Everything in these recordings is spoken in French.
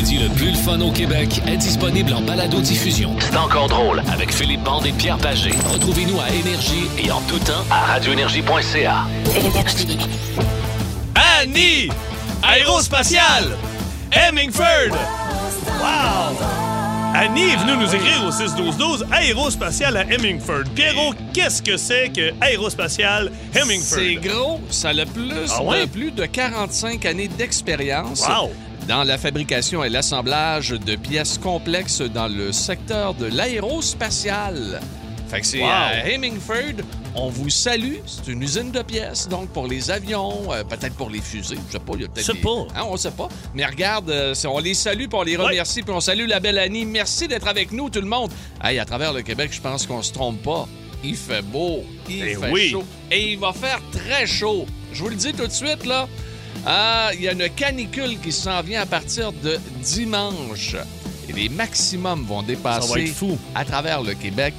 l'après-midi le plus le fun au Québec est disponible en balado-diffusion. C'est encore drôle avec Philippe Bande et Pierre Pagé. Retrouvez-nous à Énergie et en tout temps à radioénergie.ca. Annie! Aérospatiale! Hemingford! Wow! Annie est venue nous écrire au 6-12-12 Aérospatiale à Hemingford. Pierrot, qu'est-ce que c'est que Aérospatiale Hemingford? C'est gros, ça a plus, Ah ouais? de, plus de 45 années d'expérience. Wow! Dans la fabrication et l'assemblage de pièces complexes dans le secteur de l'aérospatial. Fait que c'est Wow. à Hemingford. On vous salue. C'est une usine de pièces, donc pour les avions, euh, peut-être pour les fusées. Je sais pas, il y a peut-être. Des- pas. Hein, on sait pas. Mais regarde, euh, on les salue, puis on les remercie, puis on salue la belle Annie. Merci d'être avec nous, tout le monde. Hey, à travers le Québec, je pense qu'on se trompe pas. Il fait beau, il Eh fait oui. chaud. Et il va faire très chaud. Je vous le dis tout de suite, là. Ah, il y a une canicule qui s'en vient à partir de dimanche. Et les maximums vont dépasser fou. à travers le Québec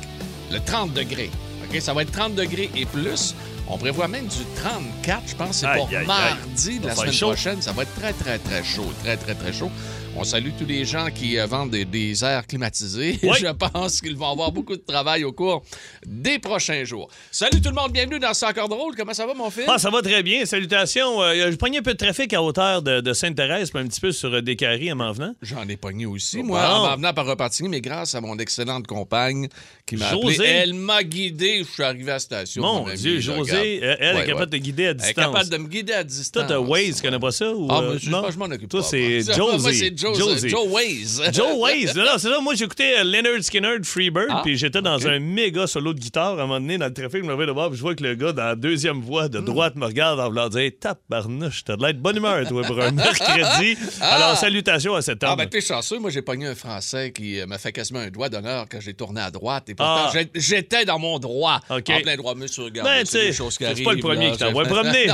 le 30 degrés. OK, ça va être 30 degrés et plus. On prévoit même du 34, je pense, c'est pour aïe, aïe. mardi de la semaine chaud. prochaine. Ça va être très, très, très chaud. Très, très, très chaud. On salue tous les gens qui euh, vendent des, des airs climatisés. Oui. Je pense qu'ils vont avoir beaucoup de travail au cours des prochains jours. Salut tout le monde, bienvenue dans C'est encore drôle. Comment ça va, mon fils? Ah, ça va très bien. Salutations. Euh, je pognais un peu de trafic à hauteur de, de Sainte-Thérèse, puis un petit peu sur euh, Descaries en m'en venant. J'en ai pogné aussi, moi, en m'en venant par Repartigny, mais grâce à mon excellente compagne qui m'a appelé. Elle m'a guidé. Je suis arrivé à la station. Mon Dieu, José, euh, elle Ouais, est capable ouais. de guider à Elle est distance. capable de me guider à distance. Toi, t'as Waze, tu connais pas ça? Ou, Ah, euh, mais je, non? moi, je m'en occupe Toi, pas, c'est moi. Josie. Moi, c'est Joe, Josie. Joe Waze. Joe Waze. Non, non, c'est ça. Moi, j'écoutais euh, Leonard Skinner de Freebird, Ah, puis j'étais dans un méga solo de guitare. À un moment donné, dans le trafic, je me réveille de voir, puis je vois que le gars, dans la deuxième voie de droite, me regarde en voulant dire Tabarnouche, t'as de l'air de bonne humeur, toi, pour un mercredi. Alors, salutations à cet homme. Ah, ben, t'es chanceux. Moi, j'ai pogné un Français qui euh, m'a fait quasiment un doigt d'honneur quand j'ai tourné à droite. Et pourtant, Ah. j'étais dans mon droit. En plein droit, monsieur, regarde. Ben, choses qui c'est pas le premier qui t'envoie promener.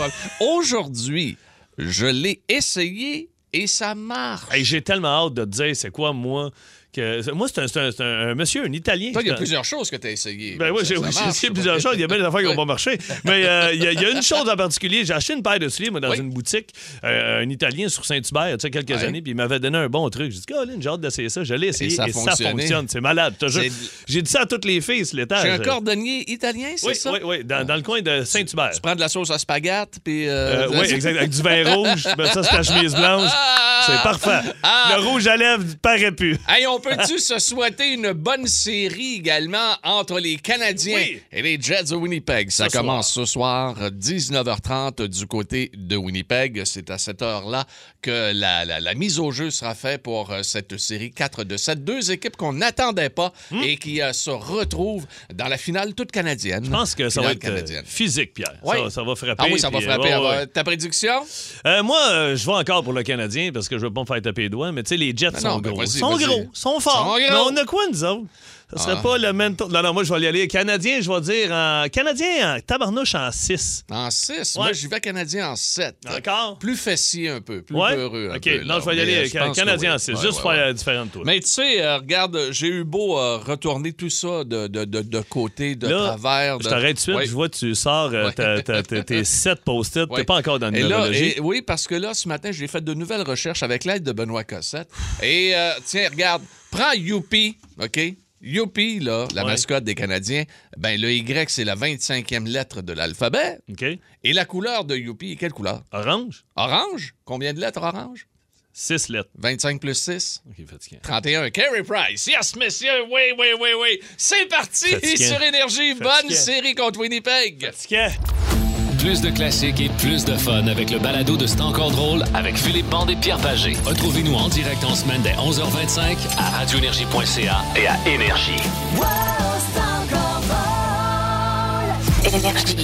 Aujourd'hui, je l'ai essayé et ça marche. Hey, J'ai tellement hâte de te dire c'est quoi, moi. Que... Moi, c'est un, c'est un- c'est un- un monsieur, un Italien. Toi, il y a C'est plusieurs choses que tu as essayées. Ben oui, j'ai oui, essayé plusieurs choses. Il y a bien des affaires qui n'ont pas marché. Mais euh, il y, a- il y a une chose en particulier. J'ai acheté une paire de souliers, moi, dans Oui. une boutique, euh, un Italien sur Saint-Hubert, il y a tu sais, quelques années, puis il m'avait donné un bon truc. J'ai dit, Colin, j'ai hâte d'essayer ça. Je l'ai essayé et ça fonctionne. C'est malade. C'est- J'ai dit ça à toutes les filles sur l'étage. J'ai un cordonnier italien, c'est ça? oui, oui, dans, dans le coin de Saint-Hubert. Tu prends de la sauce à spaghetti, puis... Euh, oui, exact. Avec du vin rouge, mets ça sur ta chemise blanche. C'est parfait. Ah! Le rouge à lèvres paraît plus. Hey, on peut-tu se souhaiter une bonne série également entre les Canadiens Oui. et les Jets de Winnipeg? Ça Ce commence ce soir, 19h30 du côté de Winnipeg. C'est à cette heure-là que la, la- la mise au jeu sera faite pour euh, cette série 4 de 7. Deux équipes qu'on n'attendait pas et qui euh, se retrouvent dans la finale toute canadienne. Hmm. Je pense que ça va être euh, canadienne. physique, Pierre. Oui. Ça, ça va frapper. Ah oui, ça va puis, frapper. ouais, Alors, ouais. Ta prédiction? Euh, moi, euh, je vais encore pour le Canadien parce que je veux pas me faire taper les doigts, mais tu sais, les Jets sont non, ben gros. sont gros, sont forts. Sont. Mais on a quoi, nous autres? Ça serait Ah. pas le même tour. Non, non, moi, je vais y aller. Canadien, je vais dire en. Canadien en tabarnouche en 6. En 6. Ouais. Moi, j'y vais Canadien en 7. Encore? Plus fessier un peu, plus Ouais? peureux un OK. peu. non, là. je vais y aller. euh, Canadien en 6. Ouais, juste pour faire la différente tour. Mais tu sais, euh, regarde, j'ai eu beau euh, retourner tout ça de, de, de, de côté, de Là, travers. de- Je t'arrête tout de suite. Je vois que tu sors tes 7 post-it. T'es pas encore dans numérologie. et- oui, parce que là, ce matin, j'ai fait de nouvelles recherches avec l'aide de Benoît Cossette. Et tiens, regarde, prends Youpi, OK? Youpi, là, la Ouais. mascotte des Canadiens, ben le Y, c'est la 25e lettre de l'alphabet. OK. Et la couleur de Youpi, quelle couleur? Orange? Orange? Combien de lettres orange? 6 lettres. 25 plus 6? OK, fatigué. 31, Carey Price. Yes, messieurs, oui, oui, oui, oui. C'est parti Fatiguant. sur Énergie. Bonne série contre Winnipeg. Plus de classiques et plus de fun avec le balado de C'est encore drôle avec Philippe Bande et Pierre Pagé. Retrouvez-nous en direct en semaine dès 11h25 à radioénergie.ca et à Énergie.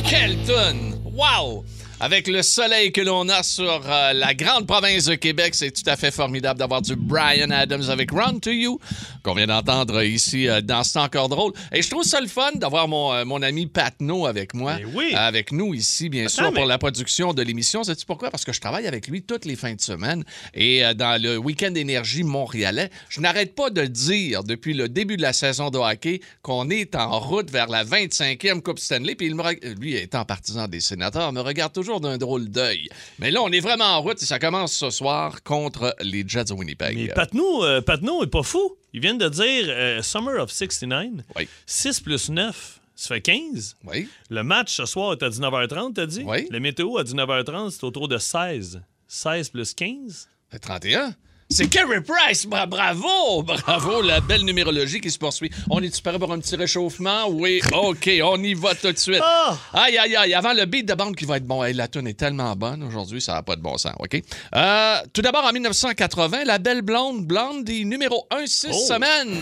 Quelle tonne! Wow! Avec le soleil que l'on a sur euh, la grande province de Québec, c'est tout à fait formidable d'avoir du Brian Adams avec Run to You, qu'on vient d'entendre ici euh, dans C'est encore drôle. Et je trouve ça le fun d'avoir mon, euh, mon ami Patno avec moi. Mais oui. Avec nous ici, bien sûr, mais- pour la production de l'émission. Sais-tu pourquoi? Parce que je travaille avec lui toutes les fins de semaine. Et euh, dans le week-end énergie montréalais, je n'arrête pas de dire depuis le début de la saison de hockey qu'on est en route vers la 25e Coupe Stanley. Puis il me reg- lui, étant partisan des sénateurs, me regarde toujours toujours d'un drôle d'œil. Mais là, on est vraiment en route et ça commence ce soir contre les Jets de Winnipeg. Mais Patnaud, euh, est pas fou. Ils viennent de dire euh, Summer of 69. Oui. 6 plus 9, ça fait 15. Oui. Le match ce soir est à 19h30, t'as dit? Oui. Le météo à 19h30, c'est autour de 16. 16 plus 15? Ça fait 31. C'est Carey Price! Bra- bravo! Bravo, la belle numérologie qui se poursuit. On est-tu prêt pour un petit réchauffement? Oui, OK, on y va tout de suite. Ah! Aïe, aïe, aïe, avant le beat de bande qui va être bon. Hey, la tune est tellement bonne aujourd'hui, ça n'a pas de bon sens, OK? Euh, tout d'abord, en 1980, la belle blonde, blonde, des numéro 1, 6 Oh. semaines.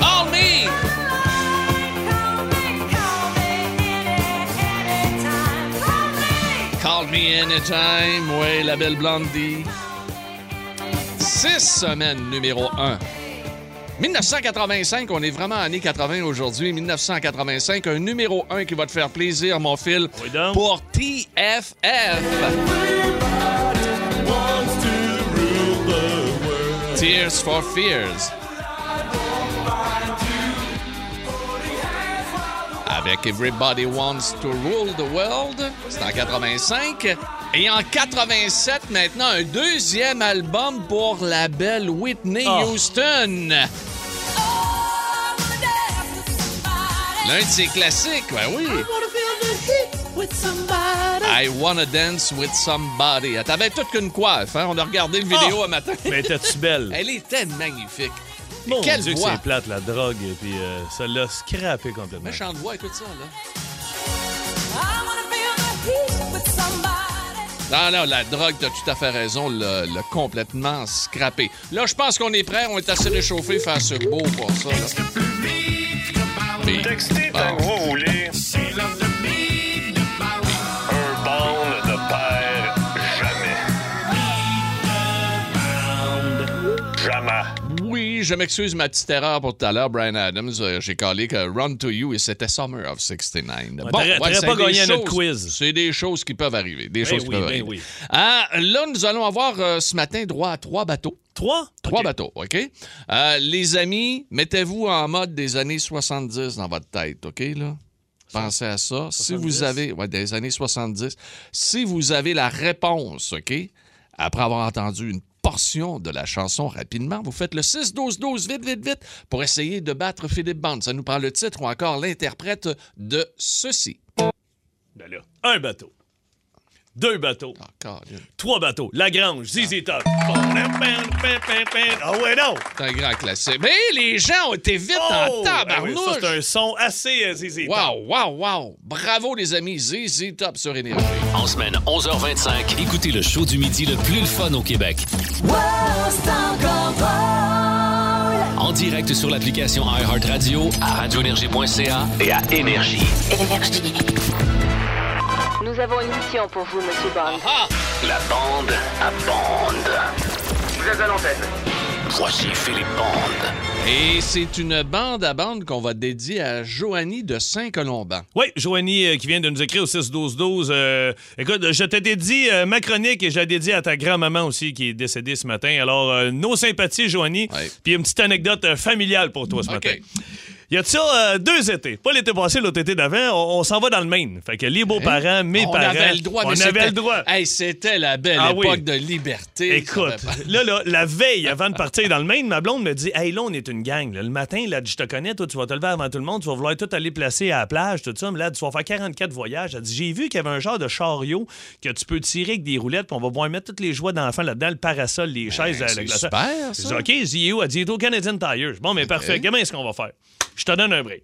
All Me! Call me anytime, oui, la belle blondie. Six semaines numéro 1. 1985, on est vraiment années 80 aujourd'hui. 1985, un numéro 1 qui va te faire plaisir, mon fil, Oui pour TFF. Tears for Fears. Avec Everybody Wants to Rule the World, c'est en 85. Et en 87, maintenant, un deuxième album pour la belle Whitney Oh. Houston. L'un de ses classiques, ben oui. I Wanna Dance with Somebody. Elle t'avait toute qu'une coiffe, hein? On a regardé le vidéo Oh. un matin. Mais t'es-tu belle? Elle était magnifique. Mon Quelle Dieu que voix. c'est plate, la drogue, et puis euh, ça l'a scrappé complètement. Méchante voix, écoute ça, là. Non, non, la drogue, t'as tout à fait raison, l'a l'a complètement scrappé. Là, je pense qu'on est prêt, on est assez réchauffé face beau pour ça. là. Bon. Je m'excuse ma petite erreur pour tout à l'heure, Brian Adams. Euh, J'ai collé que Run to You et c'était Summer of 69. t'aurais- t'aurais c'est pas gagné à notre choses- quiz. C'est des choses qui peuvent arriver. Des Ben choses qui peuvent ben arriver. oui. Ah, là, nous allons avoir euh, ce matin droit à trois bateaux. Trois? Trois bateaux, OK? Euh, les amis, mettez-vous en mode des années 70 dans votre tête, OK, là? Pensez à ça. Si vous 70? avez... Ouais, des années 70. Si vous avez la réponse, OK? Après avoir entendu une portion de la chanson rapidement, vous faites le 6-12-12 vite, vite, vite pour essayer de battre Philippe Bond. Ça nous prend le titre ou encore l'interprète de ceci. Ben là, un bateau. Deux bateaux. Ah. Trois bateaux. Lagrange, ZZ Top. Ah ouais, non! C'est un grand classique. Mais les gens ont été vite Oh! en Ben oui, tabarnouche. c'est un son assez euh, ZZ Top. Wow, wow, wow. Bravo, les amis. ZZ Top sur Énergie. En semaine 11h25, écoutez le show du midi le plus le fun au Québec. En direct sur l'application iHeartRadio, à radioénergie.ca et à Énergie. Nous avons une mission pour vous, Monsieur Bond. Ah! La bande à bande. Vous êtes à l'antenne. Voici Philippe Bande. Et c'est une bande à bande qu'on va dédier à Joanie de Saint-Colomban. Oui, Joanie euh, qui vient de nous écrire au 6-12-12. euh, écoute, je te dédie euh, ma chronique et je la dédie à ta grand-maman aussi qui est décédée ce matin. Alors, euh, nos sympathies, Joanie. Puis une petite anecdote euh, familiale pour toi ce OK. matin. Il y a de ça euh, deux étés? Pas l'été passé, l'autre été d'avant. On, on s'en va dans le Maine. Fait que les beaux-parents, mes Hein? on parents. avait le droit. On avait le droit. Hey, c'était la belle Ah époque oui. de liberté. Écoute, là, là, la veille, avant de partir dans le Maine, ma blonde me dit Hey, là, on est une gang. là. Le matin, là, je te connais, toi, tu vas te lever avant tout le monde, tu vas vouloir tout aller placer à la plage, tout ça. Mais là, tu vas faire 44 voyages. Elle dit J'ai vu qu'il y avait un genre de chariot que tu peux tirer avec des roulettes, puis on va pouvoir mettre toutes les joies d'enfants là-dedans, le parasol, les chaises, Ben, c'est le glaçon. super, ça. OK, dis où Elle dit au Canadian Tire. Bon, mais parfait. Comment est-ce qu'on va faire? Je te donne un break.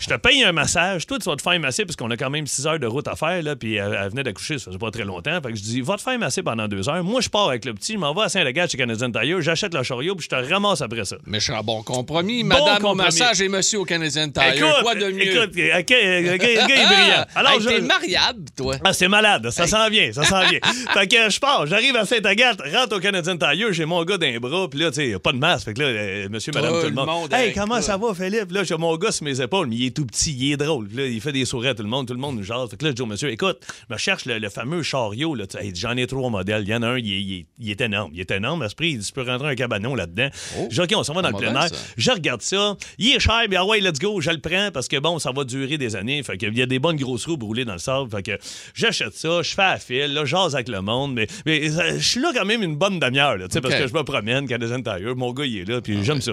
Je te paye un massage. Toi, tu vas te faire masser parce qu'on a quand même 6 heures de route à faire. Là, puis elle, elle venait d'accoucher, ça faisait pas très longtemps. Fait que je dis, va te faire masser pendant deux heures. Moi, je pars avec le petit, je m'en vais à Saint-Légat chez Canadian Tire, j'achète le chariot, puis je te ramasse après ça. Méchant bon compromis. Bon Madame au compromis. massage et monsieur au Canadian Tire. écoute, Quoi de mieux? écoute, euh, euh, le gars, est brillant. Alors, Hey, je- t'es mariable, toi. Ah, c'est malade. Ça s'en vient, ça s'en vient. fait que je pars, j'arrive à Saint-Agathe, rentre au Canadian Tire, j'ai mon gars d'un bras, puis là, tu sais, pas de masque. Fait que là, euh, monsieur, madame, Tout tout le monde. hey, comment ça va, Philippe? Là, j'ai mon gars sur mes épaules, mais il est tout petit, il est drôle. Là, il fait des sourires à tout le monde, tout le monde nous jase. Fait que là, je dis au monsieur, écoute, je me cherche le, le fameux chariot. Là. J'en ai trois modèles. Il y en a un, il est, il il énorme. Il est énorme. À ce prix, il dit, tu peux rentrer un cabanon là-dedans. Je dis, OK, on s'en va dans le plein air. ça. Je regarde ça. Il est cher, mais ah ouais, let's go, je le prends parce que bon, ça va durer des années. Fait qu'il y a des bonnes grosses roues brûlées dans le sable. Fait que j'achète ça, je fais à fil, là, j'ase avec le monde. Mais, mais euh, je suis là quand même une bonne demi-heure, là, parce que je me promène, Canadian Tire. Mon gars, il est là, puis j'aime ça.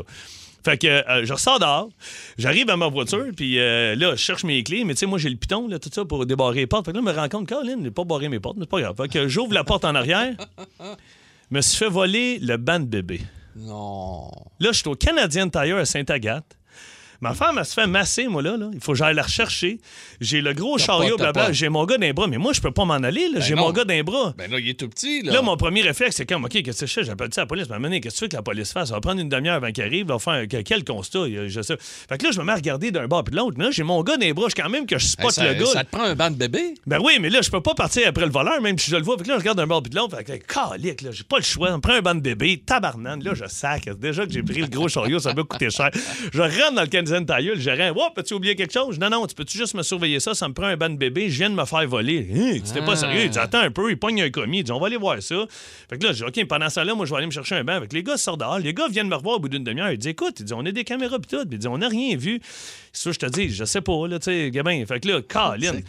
Fait que euh, je ressors dehors, j'arrive à ma voiture, puis euh, là, je cherche mes clés, mais tu sais, moi, j'ai le piton, là, tout ça, pour débarrer les portes. Fait que là, je me rends compte, Colin, j'ai pas barré mes portes, mais c'est pas grave. Fait que j'ouvre la porte en arrière, me suis fait voler le banc de bébé. Non. Là, je suis au Canadian Tire à Sainte-Agathe. Ma femme, elle se fait masser, moi, là. là. Il faut que j'aille la rechercher. J'ai le gros chariot, blabla. J'ai mon gars dans les bras. Mais moi, je peux pas m'en aller, là. J'ai mon gars dans les bras. Ben là, il est tout petit, là. Là, mon premier réflexe, c'est comme, OK, qu'est-ce que je fais? J'appelle ça à la police. Mais maintenant, qu'est-ce que tu veux que la police fasse? Ça va prendre une demi-heure avant qu'il arrive. Il va faire que- quel constat? Je sais. Fait que là, je me mets à regarder d'un bord puis de l'autre. Mais là, j'ai mon gars dans les bras. Je quand même que je Hey, spot ça, le gars. ça te prend un banc de bébé? Ben oui, mais là, je peux pas partir après le voleur, même si je le vois. Fait que là, je regarde d'un bord puis de l'autre. Fait que, calique, là, j'ai pas le choix. On prend un banc de bébé, tabarnane. Là, je sac. Déjà que j'ai pris le gros chariot, ça m'a coûté cher. Je rentre dans le Canadian Tire, le gérant. Oh, peux-tu oublier quelque chose? Non, non, tu peux-tu juste me surveiller ça? Ça me prend un banc de bébé. Je viens de me faire voler. Hein, tu t'es pas sérieux? Il dit, attends un peu. Il pogne un commis. Il dit, on va aller voir ça. Fait que là, je dis, OK, pendant ça, là, moi, je vais aller me chercher un banc. Avec les gars sortent dehors. Les gars viennent me revoir au bout d'une demi-heure. Ils disent, écoute, ils disent, on a des caméras pis tout. Ils disent, on n'a rien vu. Ça, je te dis, je sais pas, là, tu sais, gamin. Fait que là, Colin.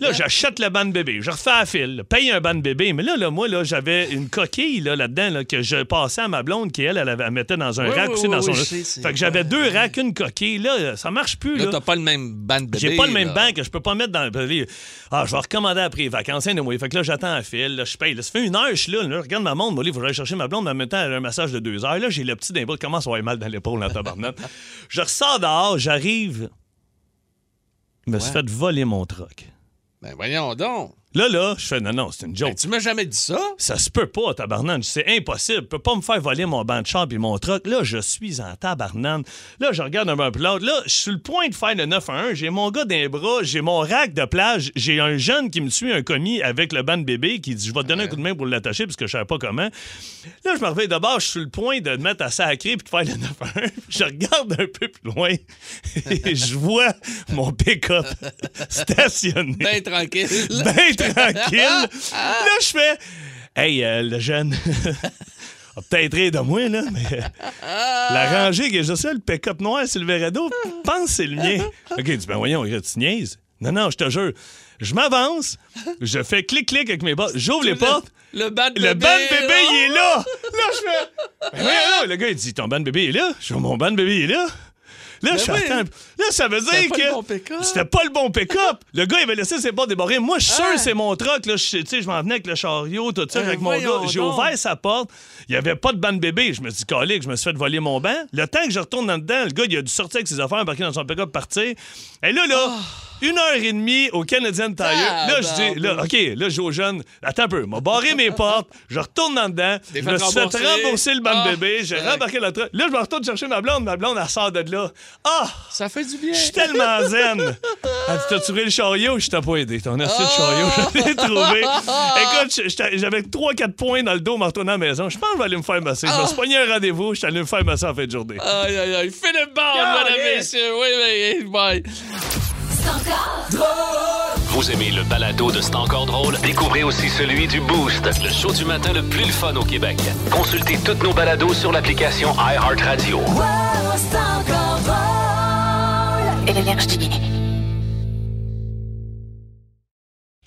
Là, j'achète le banc de bébé. Je refais à fil. là, Paye un banc de bébé. Mais là, là moi, là, j'avais une coquille là, là-dedans là, que je passais à ma blonde qui, elle, elle, avait- elle mettait dans un Oui, rack oui, dans son. sais, fait que j'avais deux racks, une coquille. Là, ça marche plus. Là, Là, t'as pas le même banc de bébé. J'ai pas le même là. banc que je peux pas mettre dans le. Ah, je vais recommander après les vacances. Anyway. Fait que là, j'attends à fil. Là, je paye. Là, ça fait une heure, je suis là. là, je regarde ma montre. Moi, là, il faut j'aille chercher ma blonde. Mais en même temps, elle a un massage de deux heures. Là, j'ai le petit d'un qui commence à avoir mal dans l'épaule, en tabarnak? je ressors dehors, j'arrive. Je me suis fait voler mon truck. Ben voyons donc. Là, là, je fais non, non, c'est une joke. Ben, tu m'as jamais dit ça? Ça se peut pas, tabarnane. C'est impossible. Je peux pas me faire voler mon banc de char et mon truck. Là, je suis en tabarnane. Là, je regarde un peu l'autre. Là, je suis sur le point de faire le 9 à 1. J'ai mon gars dans les bras. J'ai mon rack de plage. J'ai un jeune qui me suit, un commis avec le banc de bébé qui dit Je vais te donner un coup de main pour l'attacher parce que je savais pas comment. Là, je me réveille d'abord. Je suis sur le point de me mettre à sacrer puis de faire le 9 à 1. Je regarde un peu plus loin et je vois mon pick-up stationné Ben tranquille. bien tranquille. Là, je fais Hey, euh, le jeune. va peut-être rire de moi, là, mais euh, la rangée que j'ai ça, le pick-up noir Silverado, pense c'est le mien. OK, il dit, ben voyons, tu niaises. Non, non, je te jure. Je m'avance, je fais clic-clic avec mes bottes, j'ouvre les portes. Le banc de bébé. Le bébé, il est là! Là, je fais. Ben là, le gars, il dit Ton banc de bébé est là? Je fais Mon banc de bébé est là? Là, je fais oui. Là, ça veut dire que. le bon pick-up. C'était pas le bon pick-up. Le gars, il avait laissé ses portes débarrées. Moi, je suis sûr Ah. que c'est mon truck. Là, je, tu sais, je m'en venais avec le chariot, tout ça, Ben avec mon gars. J'ai ouvert sa porte. Il n'y avait pas de banc de bébé. Je me suis dit, calique, je me suis fait voler mon banc. Le temps que je retourne dans dedans, le gars, il a dû sortir avec ses affaires, embarquer dans son pick-up, partir. Et là, là. Ah. Une heure et demie au Canadian Tire. Là, je dis, là, OK, là, je dis aux jeunes, attends un peu, m'a barré mes portes, je retourne dans dedans, je me suis fait rembourser. le banc Ah, de bébé, j'ai rembarqué le truck. Là, je me retourne chercher ma blonde, ma blonde, elle sort de là. Ah! Ça fait du bien. Je suis tellement zen. Elle dit T'as trouvé le chariot? Je t'ai pas aidé. Ton astuce de chariot, je l'ai trouvé. Écoute, j'avais 3-4 points dans le dos en retournant à la maison. Je pense que je vais aller me faire masser. Je me suis pogné un rendez-vous. Je suis allé me faire masser en fin de journée. Aïe, aïe, aïe. Philippe Bond, mesdames, messieurs. Oui, oui. Bye. Vous aimez le balado de C'est encore drôle? Découvrez aussi celui du Boost. Le show du matin le plus le fun au Québec. Consultez toutes nos balados sur l'application iHeartRadio.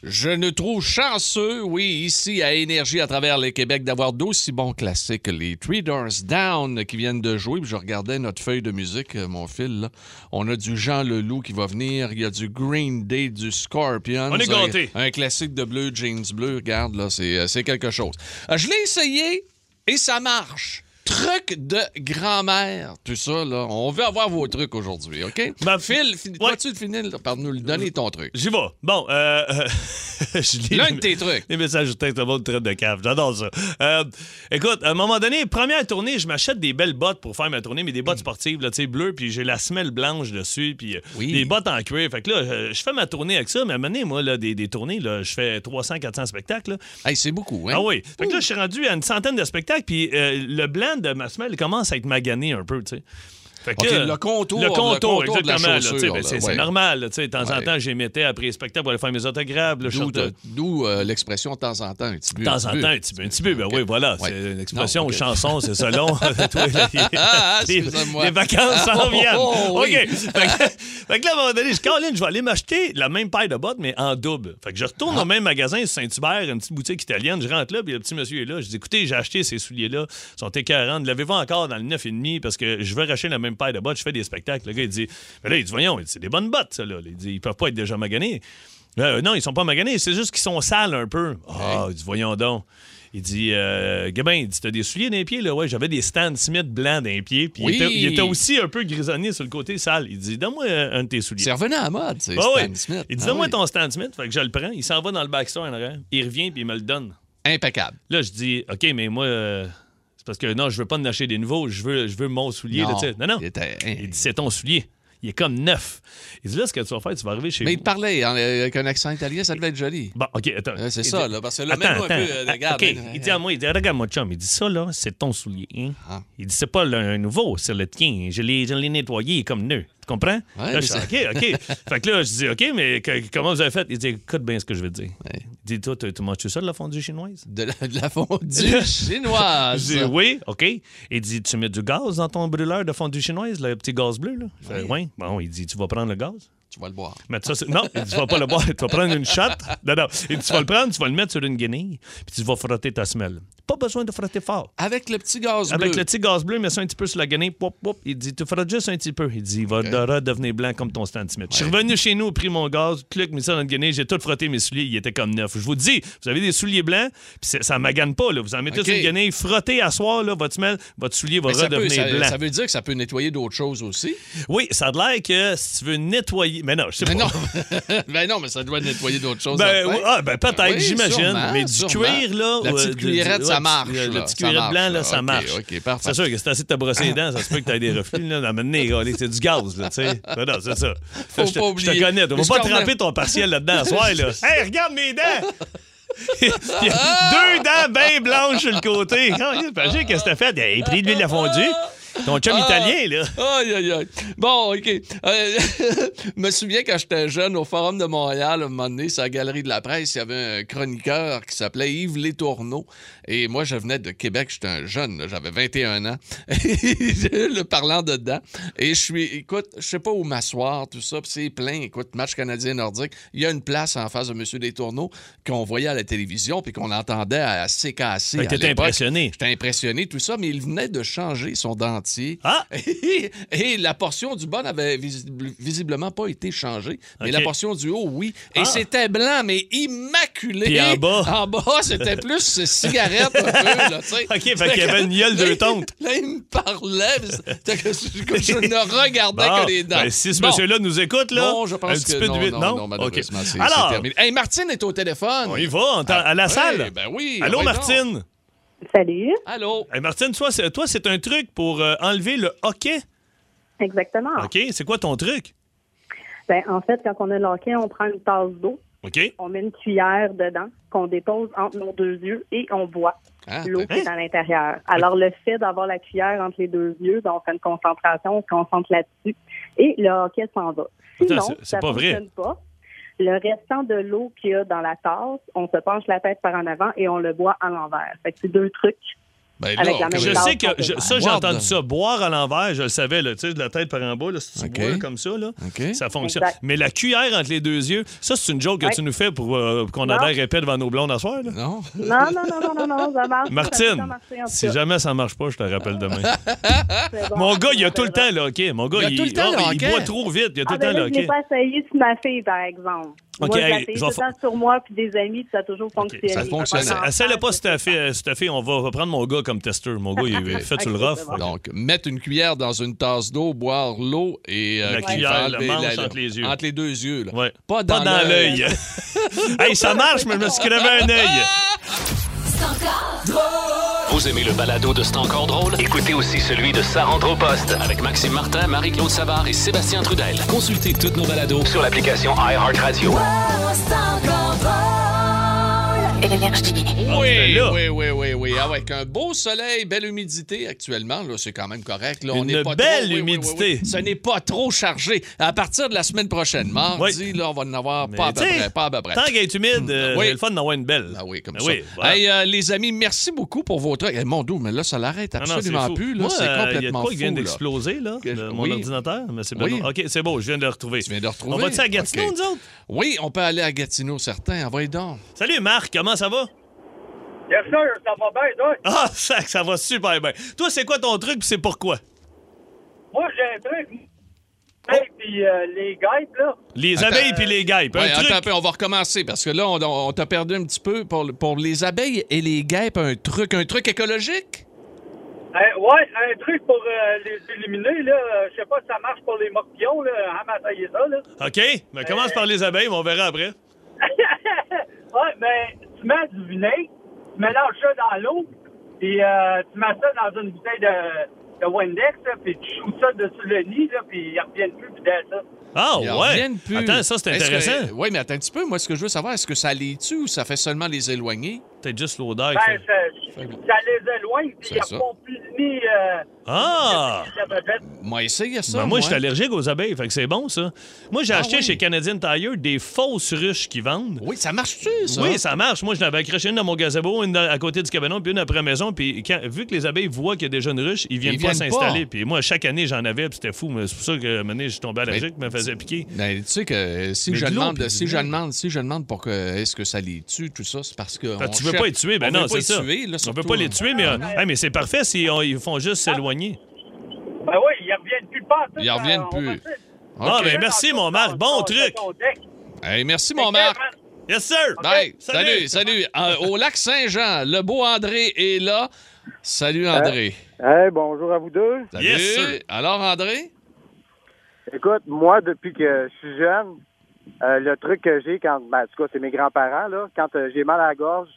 Je nous trouve chanceux, oui, ici à Énergie à travers le Québec, d'avoir d'aussi bons classiques. Les Three Doors Down qui viennent de jouer. Puis je regardais notre feuille de musique, euh, mon fil. Là. On a du Jean Leloup qui va venir. Il y a du Green Day, du Scorpion. On est gâtés. Un, un classique de bleu, jeans bleu. Regarde, là, c'est euh, quelque chose. Euh, Je l'ai essayé et ça marche. Truc de grand-mère, tout ça, là. On veut avoir vos trucs aujourd'hui, OK? Ben, Phil, fin- ouais. le finir là, par nous le donner ton truc? J'y vais. Bon, euh. euh, je L'un de tes trucs. Les messages de texte de votre traite de cave. J'adore ça. Euh, écoute, à un moment donné, première tournée, je m'achète des belles bottes pour faire ma tournée, mais des bottes sportives, là, tu sais, bleues, puis j'ai la semelle blanche dessus, puis euh, Oui. des bottes en cuir. Fait que là, euh, je fais ma tournée avec ça, mais à un moment donné, moi, là, des, des tournées, là, je fais 300, 400 spectacles. Hey, c'est beaucoup, hein? Ah oui. Fait que là, je suis rendu à une centaine de spectacles, puis euh, le blanc de ma semelle commence à être magané un peu, tu sais. Fait le contour- Le le contour, exactement. ben, c'est ouais. normal. là, De temps en temps, j'y mettais après les spectacles pour aller faire mes autographes. D'où euh, l'expression de temps en temps, un petit peu. De temps en temps, un petit peu. Un petit peu, ben oui, voilà. Ouais. C'est une expression aux chansons, c'est ça long. Toi, les, les- vacances s'en Oh, viennent. oh, oh, oui. OK. Fait que, là, à un moment donné, je Caroline, je vais aller m'acheter la même paire de bottes, mais en double. Fait que je retourne Ah. au même magasin, Saint-Hubert, une petite boutique italienne. Je rentre là, puis le petit monsieur est là. Je dis, écoutez, j'ai acheté ces souliers-là. Ils sont écœurants. L'avez-vous encore dans le 9,5 parce que je veux racheter la même paire de bottes. Je fais des spectacles. Le gars, il dit, mais là, il dit, voyons, c'est des bonnes bottes, ça, là. Il dit, ils peuvent pas être déjà maganés. Euh, non, ils sont pas maganés, c'est juste qu'ils sont sales un peu. Ah, il dit, voyons donc. Il dit, euh, Gabin, il dit, t'as des souliers dans les pieds, là? Ouais, j'avais des Stan Smith blancs dans les pieds. Puis Oui. il, était, il était aussi un peu grisonné sur le côté sale. Il dit, donne-moi un de tes souliers. C'est revenu à la mode, c'est Ah Stan. Smith. Il dit, Ah donne-moi oui. ton Stan Smith. Fait que je le prends. Il s'en va dans le backstore en arrière. Il revient, puis il me le donne. Impeccable. Là, je dis, OK, mais moi, euh, parce que non, je veux pas en acheter des nouveaux. Je veux, je veux mon soulier. là, Non. sais. non, non. Il était- Il dit, c'est ton soulier. Il est comme neuf. Il dit, là, ce que tu vas faire, tu vas arriver chez Mais vous. il parlait hein, avec un accent italien, ça devait être joli. Bon, OK, attends. Euh, c'est ça, dit- là, parce que là, Attends, mets-nous un peu, attends. euh, regarde, OK, hein, il dit à moi, il dit, regarde mon chum, il dit, ça, là, c'est ton soulier. hein. Ah. Il dit, c'est pas le un nouveau, c'est le tien. Je l'ai je l'ai nettoyé il est comme neuf. Tu comprends? Ouais, là, mais je dis, OK, OK. fait que là, je dis, OK, mais que- comment vous avez fait? Il dit, écoute bien ce que je veux te dire. Ouais. Il dit, toi, tu manges-tu ça de la fondue chinoise? De la, de la fondue chinoise. Je dis, oui, OK. Il dit, tu mets du gaz dans ton brûleur de fondue chinoise, le petit gaz bleu, là? Je fais, oui. Bon, il dit, tu vas prendre le gaz? Tu vas le boire. Mettre ça Non, il dit, tu vas pas le boire. Tu vas prendre une shot. Non, non. Il dit, tu vas le prendre, tu vas le mettre sur une guenille, puis tu vas frotter ta semelle. Pas besoin de frotter fort. Avec le petit gaz Avec bleu. le petit gaz bleu, mets ça un petit peu sur la guenille. Pop, pop. Il dit, tu feras juste un petit peu. Il dit, il va de- redevenir blanc comme ton Stan Smith. Je suis revenu chez nous, pris mon gaz, clic, mis ça dans le guenille, j'ai tout frotté mes souliers, il était comme neuf. Je vous dis, vous avez des souliers blancs, puis ça magane pas, là. Vous en mettez sur une guenille, frottez à soir, là, votre semelle, votre soulier va Mais ça, peut, redevenir ça, blanc. ça veut dire que ça peut nettoyer d'autres choses aussi? Oui, ça a l'air que si tu veux nettoyer. Mais non, je sais Mais pas. non. ben non, mais ça doit nettoyer d'autres choses. Ben, ah, ben peut-être, Oui, j'imagine. mais du sûrement. cuir, là. La petite euh, cuillerette, du- ça marche, là. Le petit marche, blanc, là, là. ça marche. OK, parfait. C'est sûr que si t'as essayé de te brosser les dents, ça se peut que t'aies des reflux, là. Dans le c'est du gaz, là, tu sais. Non, non, c'est ça. Faut je, te- pas je oublier. te connais. Tu vas pas tremper ton partiel là-dedans à soir, là. Hey, regarde mes dents! Il y a deux dents bien blanches sur le côté. Oh, Imagine qu'est-ce que t'as fait? Il a pris de l'huile à fondue. Ton chum Ah. italien, là. Aïe, aïe, aïe. Bon, OK. Euh, je me souviens quand j'étais jeune, au Forum de Montréal, à un moment donné, c'est la Galerie de la Presse, il y avait un chroniqueur qui s'appelait Yves Létourneau. Et moi, je venais de Québec, j'étais un jeune, j'avais 21 ans. le parlant dedans. Et je suis, écoute, je sais pas où m'asseoir, tout ça, puis c'est plein. Écoute, match canadien-nordique. Il y a une place en face de M. Létourneau qu'on voyait à la télévision, puis qu'on entendait à CKC. T'étais impressionné. J'étais impressionné, tout ça, mais il venait de changer son Ah! Et, et la portion du bas n'avait visib- visiblement pas été changée. Mais la portion du haut, oui. Et Ah. c'était blanc, mais immaculé. Puis en bas? En bas, c'était plus cigarette un peu, là, tu sais. OK, fait qu'il y avait une gueule de tonte. Là, il me parlait. mais c'était que Je, ne regardais Bon, que les dents. ben, si ce Bon. monsieur-là nous écoute, là, Non, je pense un petit que peu non, de non, Non, non, malheureusement, c'est- terminé. Hey, Martine est au téléphone. on y va, à la oui, salle. Ben oui. Allô, oui, non. Martine? Salut. Allô. Hey, Martine, toi, c'est, toi, c'est un truc pour euh, enlever le hockey? Exactement. OK, c'est quoi ton truc? Ben, en fait, quand on a le hockey, on prend une tasse d'eau, OK. on met une cuillère dedans, qu'on dépose entre nos deux yeux et on boit Ah, l'eau qui est à l'intérieur. Alors, le fait d'avoir la cuillère entre les deux yeux, ben, on fait une concentration, on se concentre là-dessus et le hockey s'en va. Sinon, Attends, c'est- c'est ça pas vrai. fonctionne pas. Le restant de l'eau qu'il y a dans la tasse, on se penche la tête par en avant et on le boit à l'envers. Fait que c'est deux trucs. Ben Avec la même Je sais que je- ça, j'ai entendu ça. Boire à l'envers, je le savais, là, tu sais, de la tête par en bas, là, si tu OK. bois comme ça, là, OK. ça fonctionne. Exact. Mais la cuillère entre les deux yeux, ça, c'est une joke que tu nous fais pour euh, qu'on Non. a l'air épais devant nos blondes à soir. Là. Non? Non, non, non, non, non, non, ça marche. Martine, temps si cas. jamais ça marche pas, je te rappelle demain. Bon. Mon gars, il a tout le temps le hockey. Mon gars, Il a tout le temps oh, le il boit trop vite. Il a tout Ah, le temps ben le là, je l'ai hockey. pas essayé sur ma fille, par exemple. OK, Moi, je tout le temps sur moi puis des amis, puis ça a toujours fonctionné. ça fonctionne. Pas Essaye-le pas fait, fait. On va prendre mon gars comme testeur. Mon gars, il est fait sur le rough. c'est bon. Donc, mettre une cuillère dans une tasse d'eau, boire l'eau et euh, La cuillère, le manche la- entre les yeux. Entre les deux yeux. Là. Ouais. Pas dans, l'œil. hey, ça marche, mais je me suis crevé un œil. Vous aimez le balado de C'est encore drôle? Écoutez aussi celui de Sa rentre au poste Avec Maxime Martin, Marie-Claude Savard et Sébastien Trudel. Consultez toutes nos balados sur l'application iHeartRadio. Énergie. c'était Oui, là. oui, oui, oui, oui. Ah, Avec un beau soleil, belle humidité actuellement, là, c'est quand même correct. Là, on Une n'est pas belle trop- oui, oui, oui, humidité. oui. Ce n'est pas trop chargé. À partir de la semaine prochaine, mardi, Oui. là, on va en avoir Mais pas à peu près. Pas à peu près. Tant qu'elle est humide, euh, Oui. j'ai le fun d'en avoir une belle. Ah oui, comme Ah ça. oui, voilà. Hey, euh, les amis, merci beaucoup pour vos trucs. Mon dos, mais là, ça l'arrête Non, non, c'est absolument plus. Là, Moi, c'est euh, il y a de complètement quoi vient fou, là. d'exploser, là, Que- de mon oui. ordinateur. Mais c'est Oui. bon. OK, c'est beau, je viens de le retrouver. Tu viens de le retrouver? On va-tu à Gatineau, nous autres? Oui, on peut aller à Gatineau, certains. Envoyez donc. Salut, Marc, comment ça va? Yes, sir, ça va bien, toi? Ah, ça, ça va super bien. Toi, c'est quoi ton truc, c'est pourquoi? Moi, j'ai un truc. Hey, puis euh, les guêpes, là. Les Attends, abeilles puis les guêpes. Un Ouais, truc. attends un peu, on va recommencer parce que là, on, on t'a perdu un petit peu. Pour, pour les abeilles et les guêpes, un truc, un truc écologique? Euh, ouais, un truc pour euh, les éliminer, là. Je sais pas si ça marche pour les morpions, là. Ça, là. OK, mais commence par les abeilles, mais on verra après. ouais, mais tu mets du vinaigre, tu mélanges ça dans l'eau, puis euh, tu mets ça dans une bouteille de, de Windex, là, puis tu shoots ça dessus le nid, là, puis ils reviennent plus, puis dans ça. Ah, Ils ouais. reviennent plus. Attends, ça, c'est que- intéressant. Oui, mais attends un petit peu. Moi, ce que je veux savoir, est-ce que ça les tue ou ça fait seulement les éloigner? Peut-être juste l'odeur. Ben, ça, ça les éloigne, puis plus de nid. Euh, Ah! Moi, essaye ça. Ben, moi, je suis moi. allergique aux abeilles, fait que c'est bon, ça. Moi, j'ai Ah acheté oui. chez Canadian Tire des fausses ruches qui vendent. Oui, ça marche-tu, ça? Oui, ça marche. Moi, je l'avais accroché une dans mon gazebo, une à côté du cabanon, puis une après maison. Puis quand- vu que les abeilles voient qu'il y a déjà une ruche, ils viennent Ils pas s'installer. Puis moi, chaque année, j'en avais, puis c'était fou. Mais c'est pour ça que, je suis tombé allergique, me faisait piquer. Ben, tu sais que si Mais je demande, si je demande, si je demande pour que est-ce que ça les tue, tout ça, c'est parce que que on tu veux cherche- pas les tuer, ben on non, c'est ça. tuer, là, on peut pas les hein. tuer, mais, euh, hey, mais c'est parfait si on- ils font juste s'éloigner. Ben oui, ils reviennent plus pas. tout, Ils euh, reviennent on plus. va. Ah, OK. ben merci, mon Marc. Bon truc. Hey, merci, mon Marc. Yes, sir. Bye. Salut, salut. Euh, au lac Saint-Jean, le beau André est là. Salut, André. Hey, bonjour à vous deux. Salut. Yes, sir. Alors, André? Écoute, moi, depuis que je suis jeune, euh, le truc que j'ai quand, ben, en tout cas, c'est mes grands-parents, là, quand euh, j'ai mal à la gorge,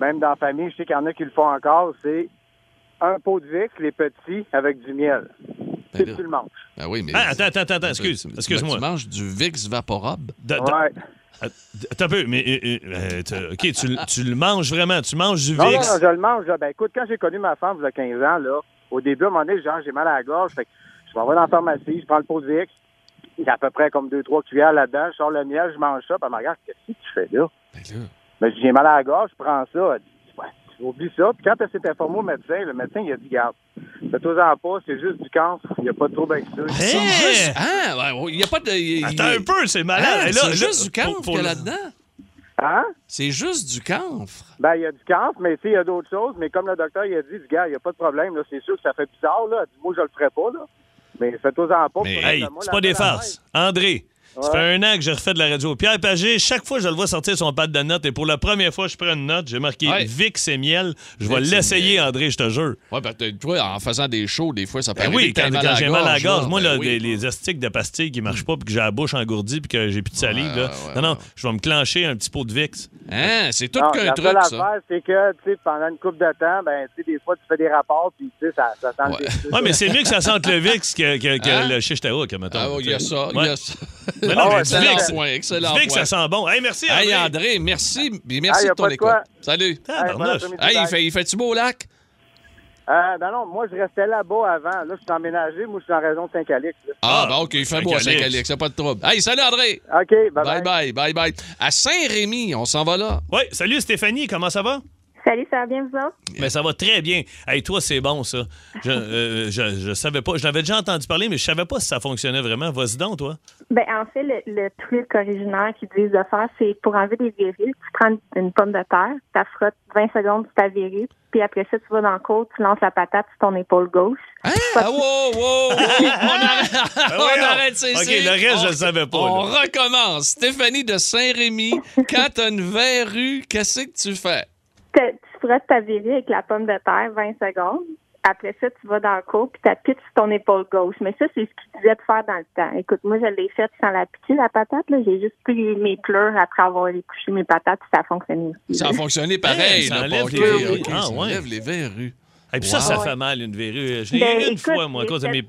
même dans la famille, je sais qu'il y en a qui le font encore, c'est un pot de Vicks, les petits, avec du miel. Ben tu le manges. Ben oui, mais. Ah, attends, attends, attends, excuse, Tu- excuse-moi. Tu manges du Ouais. Attends un peu, mais euh, euh, t'as- OK, tu, le- tu le manges vraiment, tu manges du Non, non, VIX. non, je le mange. Là. Ben, écoute, quand j'ai connu ma femme, il y a 15 ans, là, au début, à un moment donné, genre, j'ai mal à la gorge, fait que je m'en vais dans la pharmacie, je prends le pot de Vicks, il y a à peu près comme 2-3 cuillères là-dedans, je sors le miel, je mange ça, puis elle me regarde, qu'est-ce que tu fais là? Ben là. Mais j'ai mal à la gorge, je prends ça. Elle dit, ouais, oublie ça. Puis quand elle s'est informée au médecin, le médecin, il a dit, garde, fais-toi-en pas, c'est juste du cancre, il n'y a pas de trouble avec ça. Hein? juste- Ah, ouais, il n'y a pas de. Attends un peu, c'est malade. Ah, là- c'est juste du camphre pour qu'il y a le- là-dedans? Hein? C'est juste du camphre. Ben, il y a du cancre, mais tu sais, il y a d'autres choses. Mais comme le docteur, il a dit, gars, il n'y a pas de problème, là. C'est sûr que ça fait bizarre, là. Moi, je le ferai pas, là. Mais fais-toi-en pas. Mais, Hey, moi, c'est pas des farces. André, ça fait un an que je refais de la radio. Pierre Pagé, chaque fois que je le vois sortir son pad de notes, et pour la première fois, je prends une note, j'ai marqué Ouais. Vix et miel. Je vais l'essayer, miel. André, je te jure. Ouais, ben, t'as- toi, en faisant des shows, des fois, ça peut Ben arriver oui, que t'aies quand, j'ai mal à la gorge, là. moi, Ben là, oui. les, les astiques de pastilles qui marchent pas puis que j'ai la bouche engourdie puis que j'ai plus de salive, là. ouais, non, non, je vais me clencher un petit pot de Vix. Hein, c'est tout Non, qu'un la truc, seule ça. affaire, c'est que, tu sais, pendant une couple de temps, ben, tu sais, des fois, tu fais des rapports, puis, tu sais, ça, ça sent Ouais. le Vicks. Ouais, mais c'est mieux que ça sente le Vix que, que, que Hein? le shish taouk, mettons. Ah, oui, il y a ça, il y a ça. Mais non, Ah mais ouais, du c'est Excellent point. ça sent bon. Hey, merci, André. Hey, André, merci. Merci de ton écoute. Salut. Hey, il fait-tu beau au lac? Euh, non, non, moi, je restais là-bas avant. Là, je suis emménagé. Moi, je suis en région de Saint-Calix. Ah, ben OK, il fait beau à Saint-Calix. C'est pas de trouble. Hey, salut André. OK, Bye bye-bye. bye, bye bye. À Saint-Rémy, on s'en va là. Oui, salut Stéphanie, comment ça va? Salut, ça va bien, vous autres? Mais ça va très bien. Hey, toi, c'est bon, ça. Je, euh, je, je savais pas. Je l'avais déjà entendu parler, mais je savais pas si ça fonctionnait vraiment. Vas-y donc, toi. Ben, en fait, le, le truc originaire qu'ils disent de faire, c'est pour enlever des verrues, tu prends une, pomme de terre, tu la frottes 20 secondes sur ta verrue, puis après ça, tu vas dans le cours, tu lances la patate sur ton épaule gauche. Hein? Ah, wow, wow, wow. On arrête, on arrête, c'est OK, le reste, on- je le savais pas, On là. recommence. Stéphanie de Saint-Rémy, quand t'as une verrue, qu'est-ce que tu fais? Te- Tu frottes ta verrue avec la pomme de terre 20 secondes. Après ça, tu vas dans le cours, puis tu appuies sur ton épaule gauche. Mais ça, c'est ce qu'ils disaient de faire dans le temps. Écoute, moi, je l'ai fait sans la piquer, la patate. là. J'ai juste pris mes pleurs après avoir épluché mes patates, puis ça a fonctionné. Ça a fonctionné pareil. Hey, ça enlève les OK, verrues. OK, Ah, ça ouais. enlève les verrues. Et puis ça, Wow. ça fait mal, une verrue. Je l'ai Ben, eu une écoute, fois, moi, à cause de mes.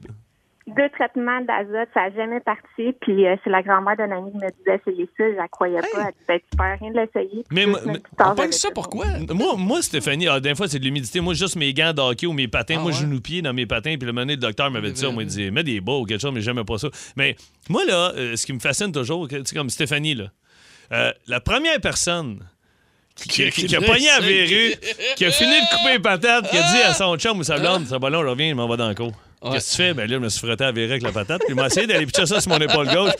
Deux traitements d'azote, ça n'a jamais parti. Puis euh, c'est la grand-mère d'un ami qui me disait essayer ça, je la croyais pas. Elle disait, tu rien de l'essayer. Mais mais- On ça pourquoi? Moi, moi Stéphanie, ah, des fois, c'est de l'humidité. Moi, juste mes gants de hockey ou mes patins. Ah, moi, ouais? genou-pied dans mes patins. Puis le moment donné, le docteur m'avait dit ça. Moi, il dit, mets des bas ou quelque chose, mais j'aimais pas ça. Mais moi, là, euh, ce qui me fascine toujours, c'est comme Stéphanie, là. euh, la première personne qui, qui- qui- qui a pogné à verrue, qui a fini de couper les patates, qui a dit à son chum ou sa blonde, ça va là, je reviens, il m'en va dans le cour. Qu'est-ce que tu fais? Ben là, je me suis frotté à verrue avec la patate, puis il m'a essayé d'aller pitcher ça sur mon épaule gauche.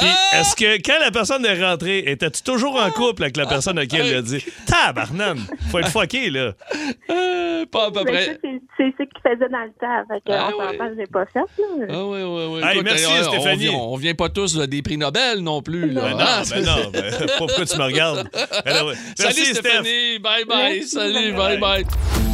Puis est-ce que quand la personne est rentrée, étais-tu toujours en couple avec la personne à qui elle l'a dit? Tabarnane! Faut être fucké, là. Euh, pas à peu près. c'est ce qu'ils faisaient dans le temps. Fait que, Ah, on ouais. j'ai pas fait. Là. Ah oui, oui, oui. Hey, merci, euh, on Stéphanie. vient- On vient pas tous là, des prix Nobel non plus. Là. Ben non, Ah, ben non. Ben, pourquoi tu me regardes? Alors, ouais. Salut Merci, Steph. Stéphanie. Bye bye. Merci, Salut. bye Bye bye.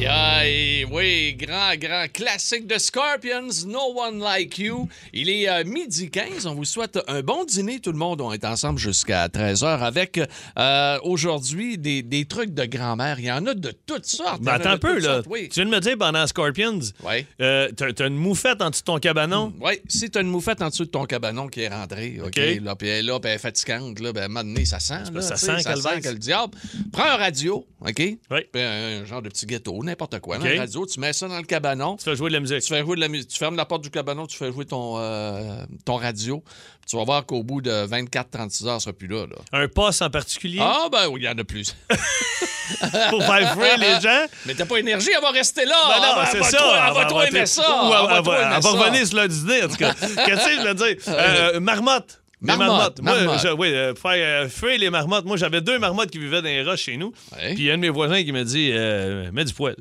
Aïe, aïe, oui, grand, grand classique de Scorpions, No One Like You. Il est euh, midi 15. On vous souhaite un bon dîner, tout le monde. On est ensemble jusqu'à 13h avec euh, aujourd'hui des, des trucs de grand-mère. Il y en a de toutes sortes. Ben, attends un peu, là. sortes, Oui. Tu viens de me dire pendant Scorpions, Oui. euh, t'as une moufette en dessous de ton cabanon? Oui, si t'as une moufette en dessut de ton cabanon qui est rentrée, OK, là, puis elle est là, puis elle est fatigante, là, ben, donné, ça sent, là, ça sent ça qu'elle sent vise. que le diable. Prends un radio, OK? Oui. Puis un, genre de petit ghetto, n'importe quoi, radio, tu mets ça dans le cabanon, Tu fais jouer de la musique. tu fais jouer de la musique, tu fermes la porte du cabanon, tu fais jouer ton, euh, ton radio, tu vas voir qu'au bout de 24-36 heures, ça sera plus là, là. Un poste en particulier? Ah, ben oui, il y en a plus. pour faire frire les gens? Mais t'as pas énergie, elle va rester là. Ben non, c'est ça. trop- Elle va trop aimer ça. Ou Elle va revenir sur le dîner, en tout cas. Qu'est-ce que je veux dire? Euh, marmotte. Les Marmotte, Moi, marmotte. je- oui, euh, faire euh, fuir les marmottes. Moi, j'avais deux marmottes qui vivaient dans les roches chez nous. Ouais. Puis il y a un de mes voisins qui m'a dit euh, Mets du poil.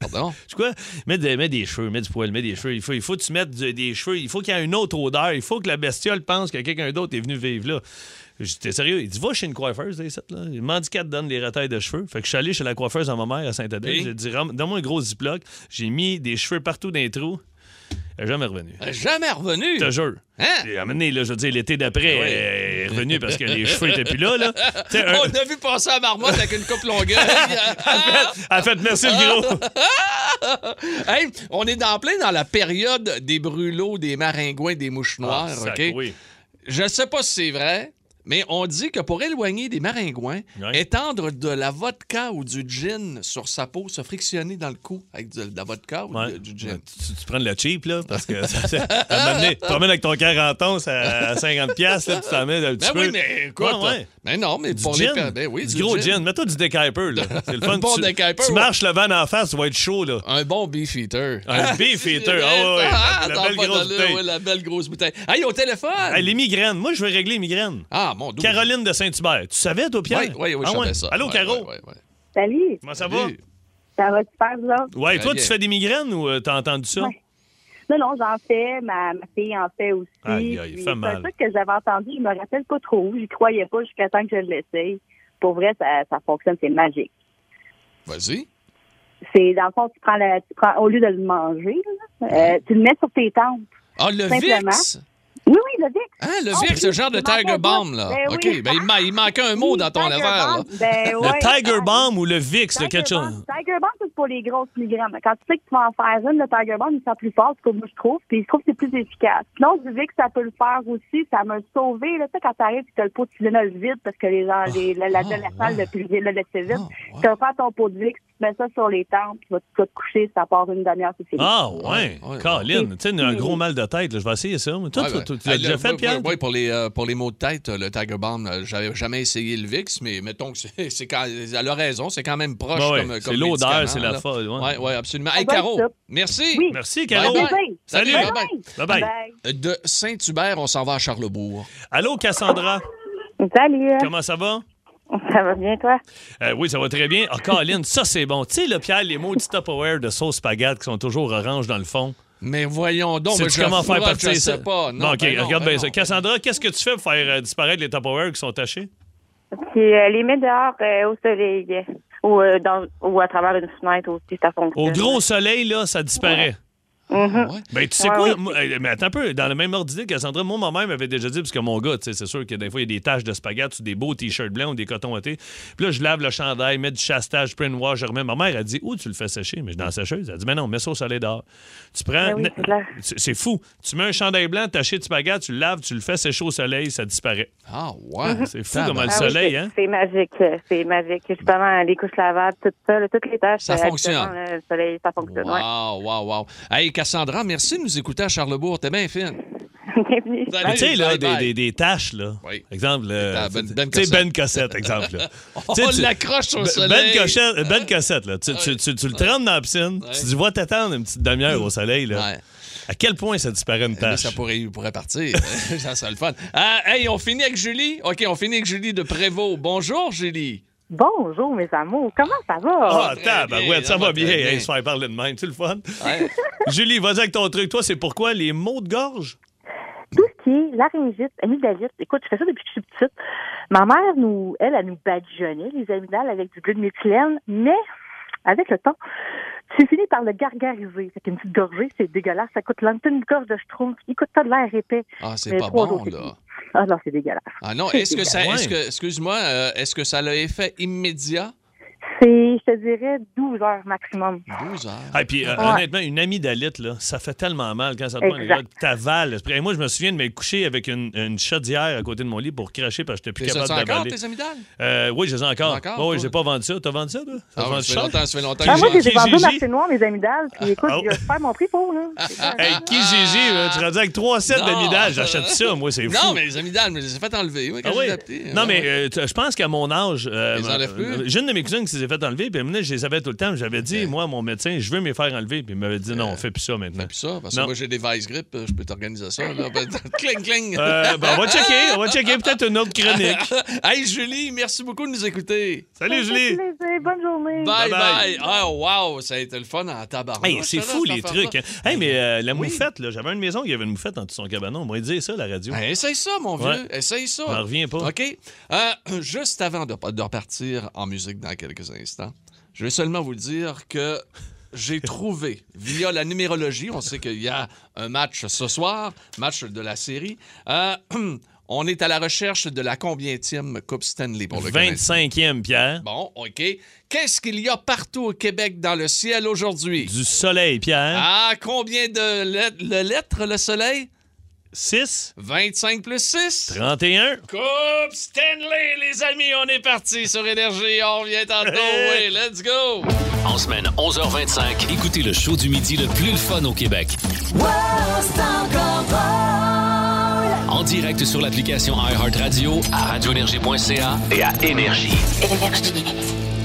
Pardon? Tu quoi? Mets, de- mets des cheveux, mets du poil, mets des cheveux. Il faut, il faut que tu mettes du- des cheveux. Il faut qu'il y ait une autre odeur. Il faut que la bestiole pense que quelqu'un d'autre est venu vivre là. J'étais sérieux? Il dit Va chez une coiffeuse, là, ici, là. Il m'a dit qu'elle te donne des retailles de cheveux. Fait que je suis allé chez la coiffeuse à ma mère à Saint-Adèle. Puis? J'ai dit Ram- Donne-moi un gros ziploc. J'ai mis des cheveux partout dans les trous. Elle n'est jamais revenue. Elle est Jamais revenu. Je te jure. Hein? Et à un moment donné, là, je veux dire, l'été d'après, Ah oui. elle est revenue parce que les cheveux étaient plus là. là. Un- On a vu passer la marmotte avec une coupe longueuil. Elle a fait merci le gros. hey, on est dans plein dans la période des brûlots, des maringouins, des mouches noires. Ah, OK? oui. Je sais pas si c'est vrai, mais on dit que pour éloigner des maringouins, Ouais. étendre de la vodka ou du gin sur sa peau, se frictionner dans le cou avec de, de la vodka ou Ouais. de- du gin. Tu, tu prends le cheap, là, parce que ça, tu t'emmènes avec ton 40 ans à 50$, piastres, là, tu t'emmènes un petit Ben peu. oui, mais écoute. Ouais. Ben non, mais Du pour gin. les. Ben oui, du, gros gin. Mets-toi du décaper, là. C'est le fun. Un bon tu, décaper, tu marches le vent en face, tu vas être chaud, là. Un bon beef eater. Un beef eater. Ah. Ah, La, t'en belle grosse bouteille. la belle grosse bouteille. Hey, au téléphone! Hey, les migraines. Moi, je veux régler les migraines. Ah, mon Dieu. Caroline de Saint-Hubert. Tu savais, toi, Pierre? Oui, oui, oui, Ah, je savais ouais. ça. Allô, Ouais, Caro? ouais, ouais, ouais. Salut, Comment ça va? Ça va super, autres? Ouais, toi, bien. tu fais des migraines ou euh, t'as entendu ça? Ouais. Non, non, j'en fais. Ma, ma fille en fait aussi. Aïe, aïe, fait C'est mal. un truc que j'avais entendu. Je me rappelle pas trop. J'y croyais pas jusqu'à temps que je l'essaye. Pour vrai, ça, ça fonctionne. C'est magique. Vas-y. C'est, dans le fond, tu prends, la, tu prends au lieu de le manger, là, euh, tu le mets sur tes tempes. Ah, le Simplement. VIX? Oui, oui, le Vicks. Hein, le Oh, VIX, c'est le genre de Tiger Bomb, là. Ben OK, oui. ben il, ma- il manquait un mot Oui, dans ton Tiger affaire, là. Ben, Le ouais. Tiger Bomb ou le VIX, Tiger le quelque chose? Tiger Bomb, c'est pour les grosses migraines. Quand tu sais que tu vas en faire une, le Tiger Bomb, il sent plus fort, c'est comme moi je trouve, puis je trouve que c'est plus efficace. Sinon, du VIX, ça peut le faire aussi. Ça m'a sauvé, là, tu sais, quand t'arrives et t'as le pot de Tylenol vide, parce que les gens, les, l'adolescent, Ah, ouais. le le laissait vite. Ah. Tu vas faire ton pot de VIX, mets ça sur les tempes, tu vas, tu vas te coucher, ça part une demi-heure, c'est fini. Ah, Ouais, ouais. ouais, Caroline, tu sais, un gros mal de tête, là, je vais essayer ça. Toi, Ouais, tu- ben, tu tu l'as déjà le- fait, oui, Pierre? Oui, pour les, euh, pour les maux de tête, euh, le Tiger Bomb, euh, j'avais jamais essayé le VIX, mais mettons que c'est, quand, elle a raison, c'est quand même proche comme, c'est l'odeur, c'est la folle, ouais. Ouais, absolument. Hey, va être Caro, merci. Oui. Merci, Caro. bye. Salut. Salut, Bye bye-bye. Bye bye. Bye. De Saint-Hubert, on s'en va à Charlebourg. Allô, Cassandra? Salut. Comment ça va? Ça va bien, toi? Euh, oui, ça va très bien. Ah, Caroline, ça, c'est bon. Tu sais, le Pierre, les mots du Tupperware de sauce spaghetti qui sont toujours orange dans le fond. Mais voyons donc, je comment faire partir je ça? sais pas. Non, Bon, OK, ben non, regarde ben bien ça. non. Cassandra, qu'est-ce que tu fais pour faire euh, disparaître les Tupperware qui sont tachés? Puis euh, les mettre dehors euh, au soleil ou, euh, dans, ou à travers une fenêtre aussi, ça fonctionne. Au gros soleil, là, ça disparaît. Mhm. Ouais? Ben, tu sais Ouais, quoi? oui. moi, mais attends un peu, dans le même ordre d'idée, Cassandra, moi, ma mère m'avait déjà dit, parce que mon gars, tu sais, c'est sûr que des fois, il y a des taches de spaghetti sur des beaux t-shirts blancs ou des cotons ouatés. Puis là, je lave le chandail, mets du chastage, print wash, je remets. Ma mère, elle dit, où tu le fais sécher? Mais je suis dans la sécheuse. Elle dit, mais non, mets ça au soleil dehors. Tu prends. Ben oui, c'est fou. Tu mets un chandail blanc, taché de spaghetti, tu le laves, tu le fais sécher au soleil, ça disparaît. Ah, ouais. C'est fou Tabarnak. comment le Ah oui, soleil, c'est- hein? C'est magique. euh, C'est magique. Justement, les couches lavables, tout ça, toutes les tâches. Ça euh, fonctionne. Le soleil, ça fonctionne. ouais. Wow, wow, wow. Hey, Cassandra, merci de nous écouter à Charlebourg. T'es bien fine. Bienvenue. Tu sais, là, bye, des, bye. des, des taches, là. Oui. Exemple, Ben- tu Ben sais. Ben Cossette, exemple. Là. On Tu l'accroche au Ben- soleil. Ben Cossette, ben Cossette, là. Tu, tu- tu- tu le trempes dans la piscine, tu dis, va t'attendre une petite demi-heure au soleil, là. Ouais. À quel point ça disparaît une Mais tache? ça pourrait, pourrait partir. ça serait le fun. Ah, hey, on finit avec Julie? OK, on finit avec Julie de Prévost. Bonjour, Julie. Bonjour, mes amours. Comment ça va? Ah, tabarouette, bien, ça ça va bien. bien. Hey, se faire parler de même, c'est le fun. Ouais. Julie, vas-y avec ton truc. Toi, c'est pourquoi les maux de gorge? Tout ce qui est laryngite, amygdalite. Écoute, je fais ça depuis que je suis petite. Ma mère, nous, elle, elle nous badigeonnait les amygdales avec du gluméthylène, mais avec le temps, tu finis par le gargariser. Fait qu'une petite gorgée, c'est dégueulasse. Ça coûte l'antenne une gorge de schtroumpf. Écoute, t'as de l'air épais. Ah, c'est pas bon, c'est là. Ah non, c'est dégueulasse. Ah non, est-ce que ça. Est-ce que, excuse-moi, euh, est-ce que ça a l'effet immédiat? C'est, je te dirais, 12 heures maximum. 12 heures. Ah, puis euh, Ouais. honnêtement, une amygdalite, là, ça fait tellement mal quand ça te prend t'avales. Et moi, je me souviens de me coucher avec une, une chaudière à côté de mon lit pour cracher parce que j'étais plus T'es ça capable encore, d'avaler. tes amygdales? Euh, oui, je les ai encore. Encore, Oh, oui, j'ai pas vendu ça. T'as vendu ça, toi? Ça Ah, ça fait longtemps, ça fait longtemps Ah, que moi, j'ai- je les ai vendus au Gigi? marché noir, mes amygdales. Puis écoute, Oh. je vais faire mon prix pour, là. Hey, qui Gigi, là? Tu rendu avec trois sets Non. d'amygdales. J'achète ça, moi, c'est fou. Non, mais les amygdales, mais je les ai fait enlever. Ah. Non, Ah, mais euh, t- je pense qu'à mon âge. euh, Ils enlèvent plus? euh, J'ai une de mes cousines qui s'est fait enlever, puis maintenant, je les avais tout le temps. J'avais dit, moi, à mon médecin, je veux me faire enlever, puis il m'avait dit, non, fais plus ça maintenant. Fais plus ça, parce que moi, j'ai des vice grip, euh, je peux t'organiser ça. Là. Ben, cling, cling. Euh, ben, on va checker, on va checker peut-être une autre chronique. hey, Julie, merci beaucoup de nous écouter. Salut, fait Julie. plaisir. Bonne journée. Bye, bye. Ah, wow, ça a été le fun en tabac. Hey, c'est fou les trucs. hein. Hey, mais euh, la moufette, là, j'avais une maison qui avait une moufette en dessous de son cabanon. On m'a dit ça, la radio. Ben, essaye ça, mon vieux. Ouais. Essaye ça. J'en reviens pas. OK. Euh, juste avant de, de repartir en musique dans quelques instants, je vais seulement vous dire que j'ai trouvé, via la numérologie, on sait qu'il y a un match ce soir, match de la série. euh, on est à la recherche de la combienième Coupe Stanley pour le Canadien. 25e, Pierre. Bon, OK. Qu'est-ce qu'il y a partout au Québec dans le ciel aujourd'hui? Du soleil, Pierre. Ah, combien de let- le lettres, le soleil? 6, 25 plus 6? 31. Coupe Stanley, les amis, on est parti sur Énergie. On revient tantôt. Oui, let's go! En semaine 11h25, écoutez le show du midi le plus le fun au Québec. En direct sur l'application iHeartRadio, à radioénergie.ca et à Énergie. Énergie.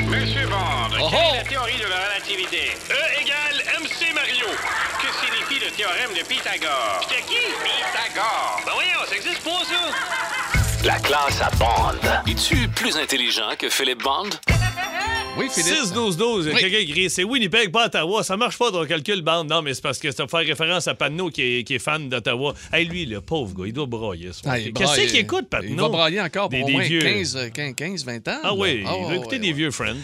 Monsieur Bond, Oh quelle oh! est la théorie de la relativité? Théorème de Pythagore? C'était qui? Pythagore. Ben voyons, ça existe pas, ça? La classe à Bond. Es-tu plus intelligent que Philippe Bond? Oui, Philippe. 6-12-12. Oui. Quelqu'un qui crie C'est Winnipeg, pas Ottawa. Ça marche pas ton calcul, bande. Non, mais c'est parce que ça fait référence à Patnaud qui est, qui est fan d'Ottawa. Hey, lui, le pauvre gars, il doit broyer. Ah, Qu'est-ce qu'il écoute, Patnaud? Il va brailler encore pour Des- au des moins vieux. 15, euh, 15, 15, 20 ans. Ah oui, là. il veut écouter ouais, des ouais. vieux Friends.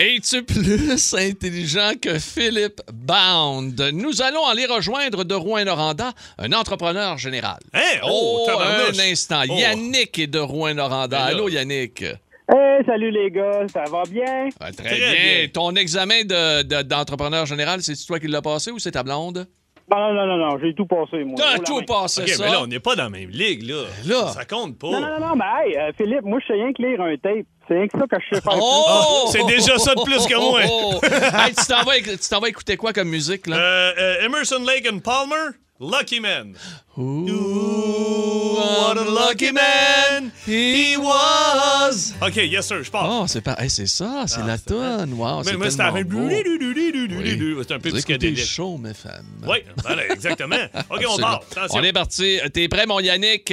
Es-tu plus intelligent que Philippe Bound? Nous allons aller rejoindre de Rouen-Noranda un entrepreneur général. Hein? Oh, Oh, un instant. Oh. Yannick est de Rouen-Noranda. Ben. Allô, Yannick? Hey, salut les gars, ça va bien? Ah, très, Très bien. bien. Ton examen de- de- d'entrepreneur général, c'est toi qui l'as passé ou c'est ta blonde? Non, non, non, non, j'ai tout passé, moi. T'as tout main. passé OK, ça? mais là, on n'est pas dans la même ligue, là. Là. Ça compte pas. Non, non, non, mais hey, euh, Philippe, moi, je sais rien que lire un tape. C'est rien que ça que je sais faire. Oh! C'est déjà ça de plus que moi. Oh, oh. Hey, tu t'en vas, éc- tu t'en vas écouter quoi comme musique, là? Euh, euh, Emerson, Lake and Palmer, Lucky Man. Ooh, what a lucky man he was. OK, yes, sir, je pars. Oh, c'est pas. hey, c'est ça, c'est la tonne. Wow, c'est c'est tellement un beau. C'est un peu Vous psychédélique. chaud, mes femmes. Oui, voilà, exactement. OK, on part. Attention. On est parti. T'es prêt, mon Yannick?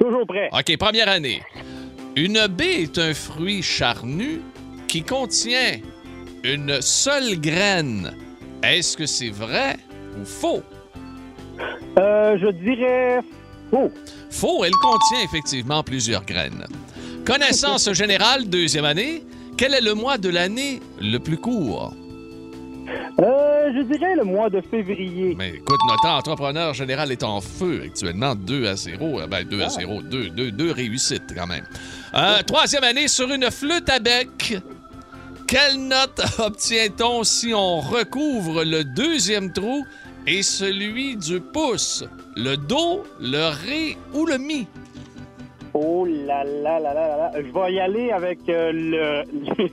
Toujours prêt. OK, première année. Une baie est un fruit charnu qui contient une seule graine. Est-ce que c'est vrai ou faux? Euh, je dirais faux. Faux, elle contient effectivement plusieurs graines. Connaissance générale, deuxième année. Quel est le mois de l'année le plus court? Euh, je dirais le mois de février. Mais écoute, notre entrepreneur général est en feu actuellement, 2 à 0. Euh, Ben, 2 à 0, 2, 2, 2 réussites quand même. Euh, troisième année sur une flûte à bec. Quelle note obtient-on si on recouvre le deuxième trou et celui du pouce? Le do, le ré ou le mi? Oh là là là là là là. Je vais y aller avec euh, le,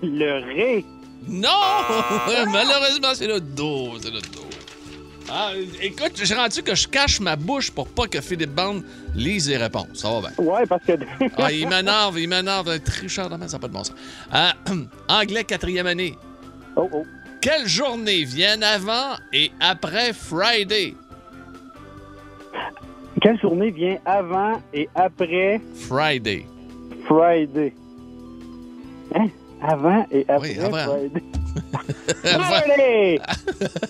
le ré. Non! Malheureusement, c'est le do. C'est le do. Ah, écoute, j'ai rendu que je cache ma bouche pour pas que Philippe Bande lise les réponses. Ça va bien. Ouais, parce que. Ah, il m'énerve, il m'énerve. Un tricheur de main, ça n'a pas de bon sens. Euh, anglais, quatrième année. Oh, oh. Quelle journée viennent avant et après Friday? Quelle journée vient avant et après Friday. Friday? Hein? Avant et après Oui, avant. Friday. Friday!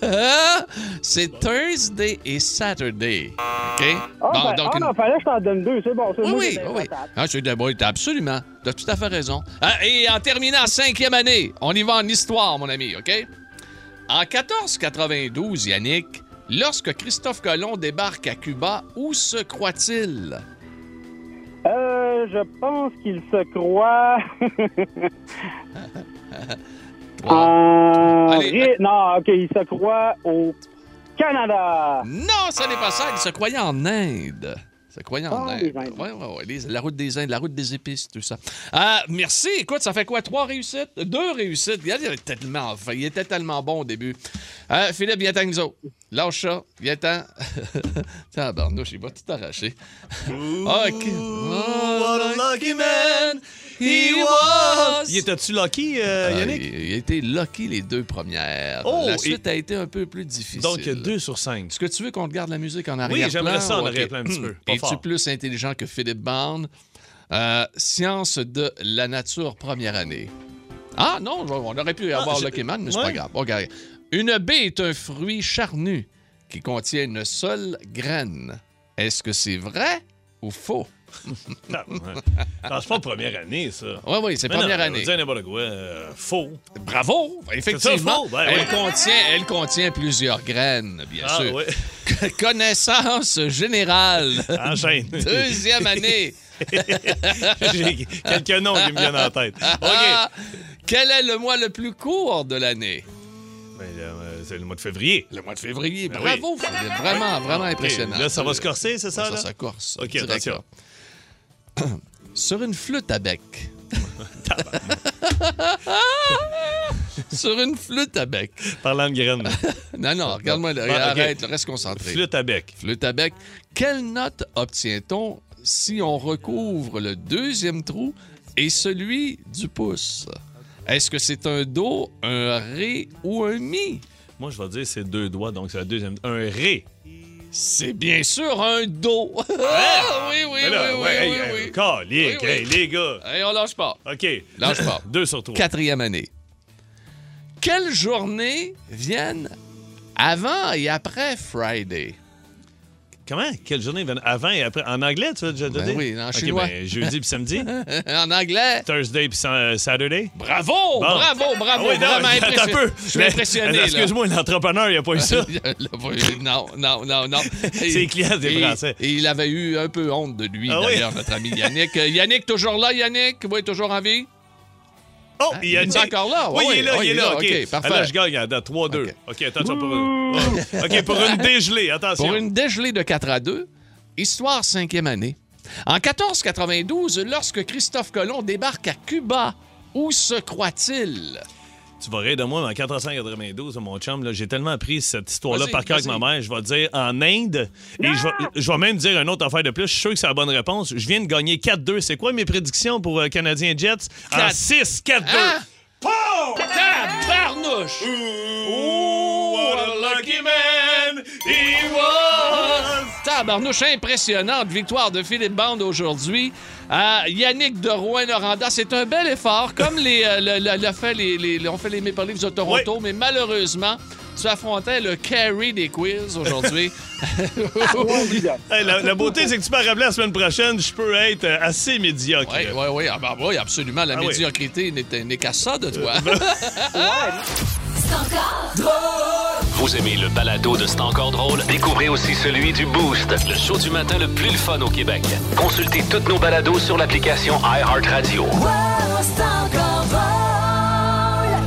c'est Thursday et Saturday. OK? Ah, Bon, ben, donc ah une- non, fallait que je t'en donne deux. C'est bon, Oui, oui, oui. Ah, c'est bon, t'as absolument. T'as tout à fait raison. Ah, et en terminant, cinquième année, on y va en histoire, mon ami, OK? En 1492, Yannick, lorsque Christophe Colomb débarque à Cuba, où se croit-il? Euh, je pense qu'il se croit. en... Allez, Non, OK, il se croit au Canada. Non, ça n'est pas ça. Il se croyait en Inde. Ah, Inde. les Indiens. Ouais, ouais, ouais. Les- la route des Indes, la route des épices, tout ça. Ah, merci. Écoute, ça fait quoi? Trois réussites? Deux réussites. Regarde, il était tellement, enfin, il était tellement bon au début. Euh, Philippe, viens-t'en, nous autres. Lâche ça. Viens-t'en. Tiens, barnouche, il va tout arracher. OK. What a lucky man he was. Il était-tu lucky, euh, Ah, Yannick? il, il a été lucky les deux premières. Oh, la et- suite a été un peu plus difficile. Donc, deux sur cinq. Est-ce que tu veux qu'on te garde la musique en arrière-plan? j'aimerais ça en arrière-plan un petit peu. Pas Es-tu plus intelligent que Philippe Barne? Euh, science de la nature, première année. Ah non, on aurait pu avoir j'ai- Lucky Man, mais c'est ouais. pas grave. Ok. Une baie est un fruit charnu qui contient une seule graine. Est-ce que c'est vrai ou faux? Non. Non, c'est pas première année, ça. Oui, oui, c'est non, première on va année. n'importe quoi. euh, faux. Bravo! Effectivement, ça, faux? Ben elle, oui. contient, elle contient plusieurs graines, bien Ah, sûr. Connaissance générale. Enchaîne. Deuxième année. J'ai quelques noms qui me viennent en tête. OK. Ah! Quel est le mois le plus court de l'année? Ben, euh, c'est le mois de février. Le mois de février. Ben Bravo, oui. Vraiment, vraiment OK. impressionnant. Là, ça va se corser, c'est ça? Ça, là? ça corse. OK, attention. Sur une flûte à bec. Sur une flûte à bec. Parlant de graines. Non, non, regarde-moi. Bon, arrête, reste concentré. Flûte à bec. Flûte à bec. Quelle note obtient-on si on recouvre le deuxième trou et celui du pouce? Est-ce que c'est un do, un ré ou un mi? Moi, je vais dire c'est deux doigts, donc c'est la deuxième. Un ré. C'est bien sûr un do. Ah, oui, oui, oui, oui, ouais, oui, oui. calique, hey, les gars. Hey, on lâche pas. OK. Lâche pas. Deux sur trois. Quatrième année. Quelles journées viennent avant et après Friday? Comment? Quelle journée? Avant et après? En anglais, tu veux déjà Ben dire? oui, en OK, chinois. ben, jeudi puis samedi. en anglais. Thursday puis sa- Saturday. Bravo, Bon. bravo, bravo. Ah oui, non, vraiment impressionné. peu. Je suis impressionné. Excuse-moi, l'entrepreneur, il a pas eu ça. non, non, non, non. Ses clients, des Et- Français. Et il avait eu un peu honte de lui, Ah oui? d'ailleurs, notre ami Yannick. Yannick, toujours là, Yannick? Oui, toujours en vie? Oh, il est encore là? Oui, Oui, il est là, il est là. OK, OK, parfait. Là, je gagne à 3-2. OK, attention pour une... OK, pour une dégelée, attention. Pour une dégelée de 4 à 2, histoire cinquième année. En 1492, lorsque Christophe Colomb débarque à Cuba, où se croit-il? Tu vas rire de moi, mais en 492, mon chum, là, j'ai tellement appris cette histoire-là Vas-y, par cœur avec vas-y. ma mère. Je vais dire en Inde. Et je vais, je vais même dire une autre affaire de plus. Je suis sûr que c'est la bonne réponse. Je viens de gagner 4-2. C'est quoi mes prédictions pour euh, Canadiens Jets? En Quatre. 6-4-2. Hein? Pow! Tabarnouche! Ooh, what a lucky man he was! Tabarnouche impressionnante victoire de Philippe Bande aujourd'hui. À Yannick de Rouen-Noranda, c'est un bel effort, comme les, euh, le, le- le fait les, les- on fait les Maple Leafs de Toronto, mais malheureusement, tu affrontais le carry des quiz aujourd'hui. Hey, la, la beauté, c'est que tu peux rappeler la semaine prochaine, je peux être euh, assez médiocre. Oui, oui, oui. Ah, ben, oui, absolument. La Ah médiocrité n'est n'est qu'à ça de toi. Vous aimez le balado de C'est encore drôle? Découvrez aussi celui du Boost. Le show du matin le plus fun au Québec. Consultez toutes nos balados sur l'application iHeartRadio.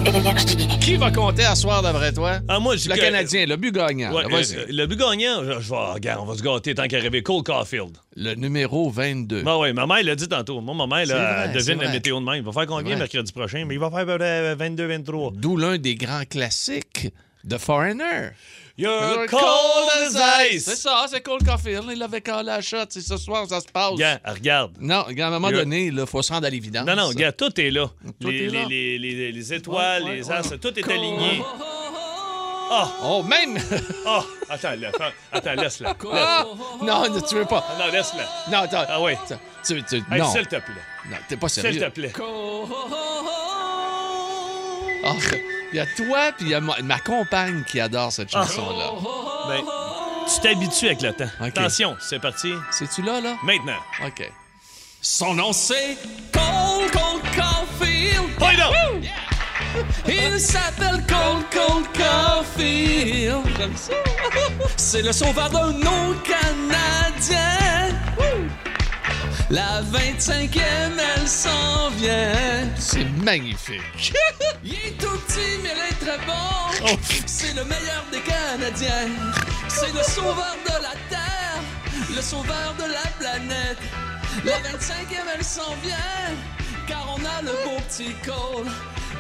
Énergie. Qui va compter à soir d'après toi? Ah, moi, je Le Canadien, le but gagnant. Ouais, là, vas-y. euh, le but gagnant, je, je vais, regarde, on va se gâter tant qu'à rêver. Cole Caulfield. Le numéro 22. Ben oui, ma mère l'a dit tantôt. Moi, ma mère, là, vrai, devine la météo de même. Il va faire combien mercredi prochain? Mais il va faire euh, 22-23. D'où l'un des grands classiques de Foreigner. You're Cold cold as C'est ice. ça, c'est Cole Caulfield. Il avait calé la shot. C'est ce soir, ça se passe. Regarde, regarde. Non, à un moment You're- donné, il faut se rendre à l'évidence. Non, non, regarde, tout est là. Tout les, est là. Les, les- les- les étoiles, Ouais, les ouais. astres, tout est aligné. Ah! Oh, même. Ah! Attends, là, attends, laisse-la. Ah! Non, ne- tu veux pas. Non, laisse-la. Non, attends. Ah oui. Tu, tu, Hey, non. S'il te plaît. Non, t'es pas S'il sérieux. te plaît. Ah, Il y a toi, puis il y a ma, ma compagne qui adore cette Ah. chanson-là. Ben, tu t'habitues avec le temps. Attention, c'est parti. C'est-tu là, là? Maintenant. OK. Son nom, c'est Cole Cole Caulfield. Non! Il s'appelle Cole Cole Caulfield. J'aime ça. C'est le sauveur de nos Canadiens. La 25e, elle s'en vient. C'est magnifique. Il est tout petit, mais il est très bon. Oh. C'est le meilleur des Canadiens. C'est le sauveur de la Terre. Le sauveur de la planète. La 25e, elle s'en vient. Car on a le beau petit Cole.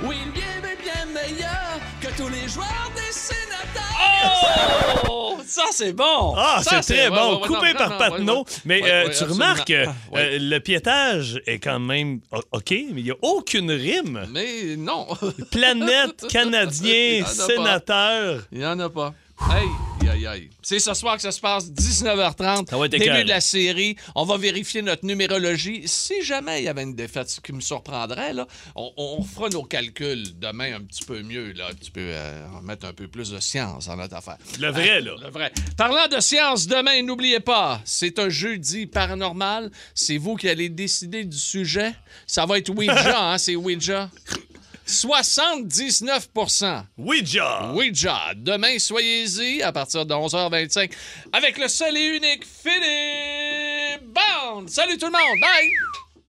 Oui, il est bien, bien meilleur que tous les joueurs des sénateurs. Oh! Ça, c'est bon. Ah, c'est très ouais, bon. ouais, ouais, Coupé non, par non, Patnaud. ouais, ouais. Mais Ouais, euh, ouais, tu absolument. remarques que Ah, ouais. euh, le piétage est quand même OK, mais il n'y a aucune rime. Mais non. Planète, Canadien, pas. sénateur. Il n'y en a pas. Hey, aïe, aïe. C'est ce soir que ça se passe, 19h30. Ça va être Début écœurant. de la série. On va vérifier notre numérologie. Si jamais il y avait une défaite, ce qui me surprendrait, là, on, on fera nos calculs demain un petit peu mieux. Là, un petit peu, euh, on va mettre un peu plus de science dans notre affaire. Le vrai, là. Le vrai. Parlant de science, demain, n'oubliez pas, c'est un jeudi paranormal. C'est vous qui allez décider du sujet. Ça va être Ouija, hein, c'est Ouija. 79% Ouija! Ouija. Demain, soyez-y à partir de 11h25 avec le seul et unique Philippe Bond. Salut tout le monde. Bye!